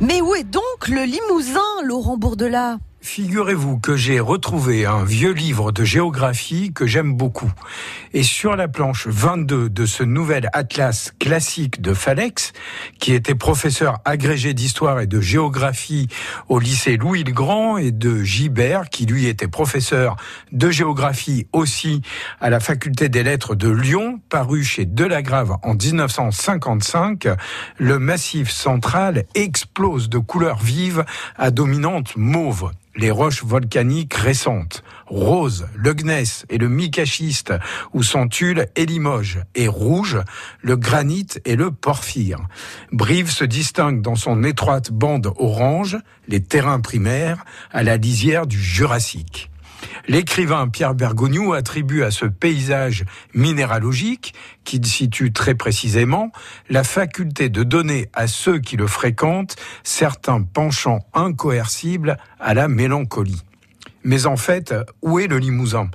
Mais où est donc le Limousin, Laurent Bourdelat Figurez-vous que j'ai retrouvé un vieux livre de géographie que j'aime beaucoup. Et sur la planche 22 de ce nouvel atlas classique de Falex, qui était professeur agrégé d'histoire et de géographie au lycée Louis le Grand, et de Gibert, qui lui était professeur de géographie aussi à la faculté des lettres de Lyon, paru chez Delagrave en 1955, le massif central explose de couleurs vives à dominante mauve les roches volcaniques récentes, rose, le gneiss et le micachiste, où sont Tulle et Limoges, et rouge, le granit et le porphyre. Brive se distingue dans son étroite bande orange, les terrains primaires, à la lisière du Jurassique. L'écrivain Pierre Bergogneau attribue à ce paysage minéralogique, qu'il situe très précisément, la faculté de donner à ceux qui le fréquentent certains penchants incoercibles à la mélancolie. Mais en fait, où est le Limousin?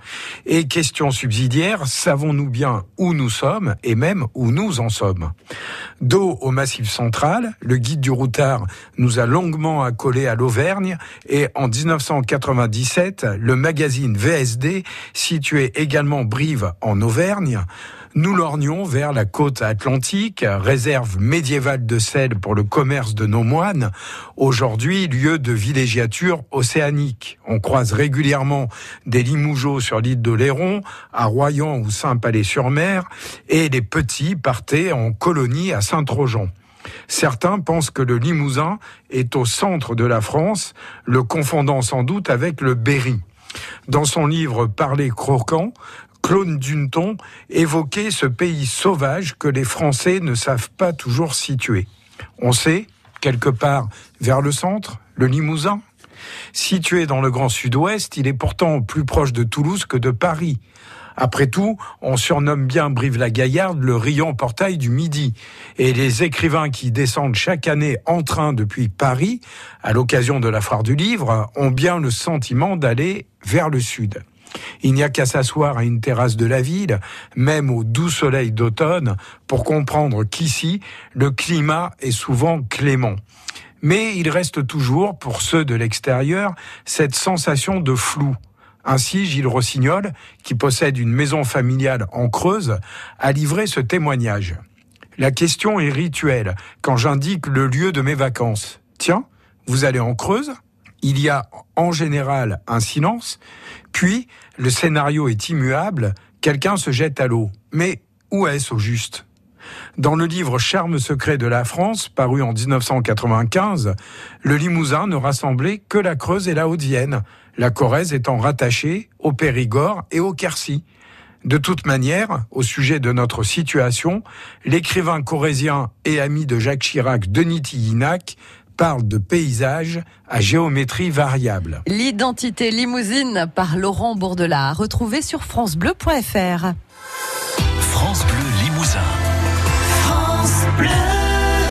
Et question subsidiaire, savons-nous bien où nous sommes et même où nous en sommes? D'eau au Massif central, le guide du routard nous a longuement accolé à l'Auvergne et en 1997, le magazine VSD situait également Brive en Auvergne nous lorgnions vers la côte atlantique, réserve médiévale de sel pour le commerce de nos moines, aujourd'hui lieu de villégiature océanique. On croise régulièrement des limougeaux sur l'île de Léron, à Royan ou Saint-Palais-sur-Mer, et les petits partaient en colonie à Saint-Trojan. Certains pensent que le Limousin est au centre de la France, le confondant sans doute avec le Berry. Dans son livre Parler croquant, Claude Dunton évoquait ce pays sauvage que les Français ne savent pas toujours situer. On sait, quelque part vers le centre, le Limousin. Situé dans le Grand Sud-Ouest, il est pourtant plus proche de Toulouse que de Paris. Après tout, on surnomme bien Brive-la-Gaillarde le riant portail du Midi. Et les écrivains qui descendent chaque année en train depuis Paris, à l'occasion de la foire du livre, ont bien le sentiment d'aller vers le sud. Il n'y a qu'à s'asseoir à une terrasse de la ville, même au doux soleil d'automne, pour comprendre qu'ici, le climat est souvent clément. Mais il reste toujours, pour ceux de l'extérieur, cette sensation de flou. Ainsi, Gilles Rossignol, qui possède une maison familiale en Creuse, a livré ce témoignage. La question est rituelle quand j'indique le lieu de mes vacances. Tiens, vous allez en Creuse? Il y a en général un silence, puis le scénario est immuable, quelqu'un se jette à l'eau. Mais où est-ce au juste? Dans le livre Charme secret de la France, paru en 1995, le Limousin ne rassemblait que la Creuse et la Haute-Vienne, la Corrèze étant rattachée au Périgord et au Quercy. De toute manière, au sujet de notre situation, l'écrivain corrézien et ami de Jacques Chirac, Denis Tillinac, parle de paysage à géométrie variable. L'identité limousine par Laurent Bourdelat, retrouvé sur francebleu.fr. France Bleu Limousin. France Bleu.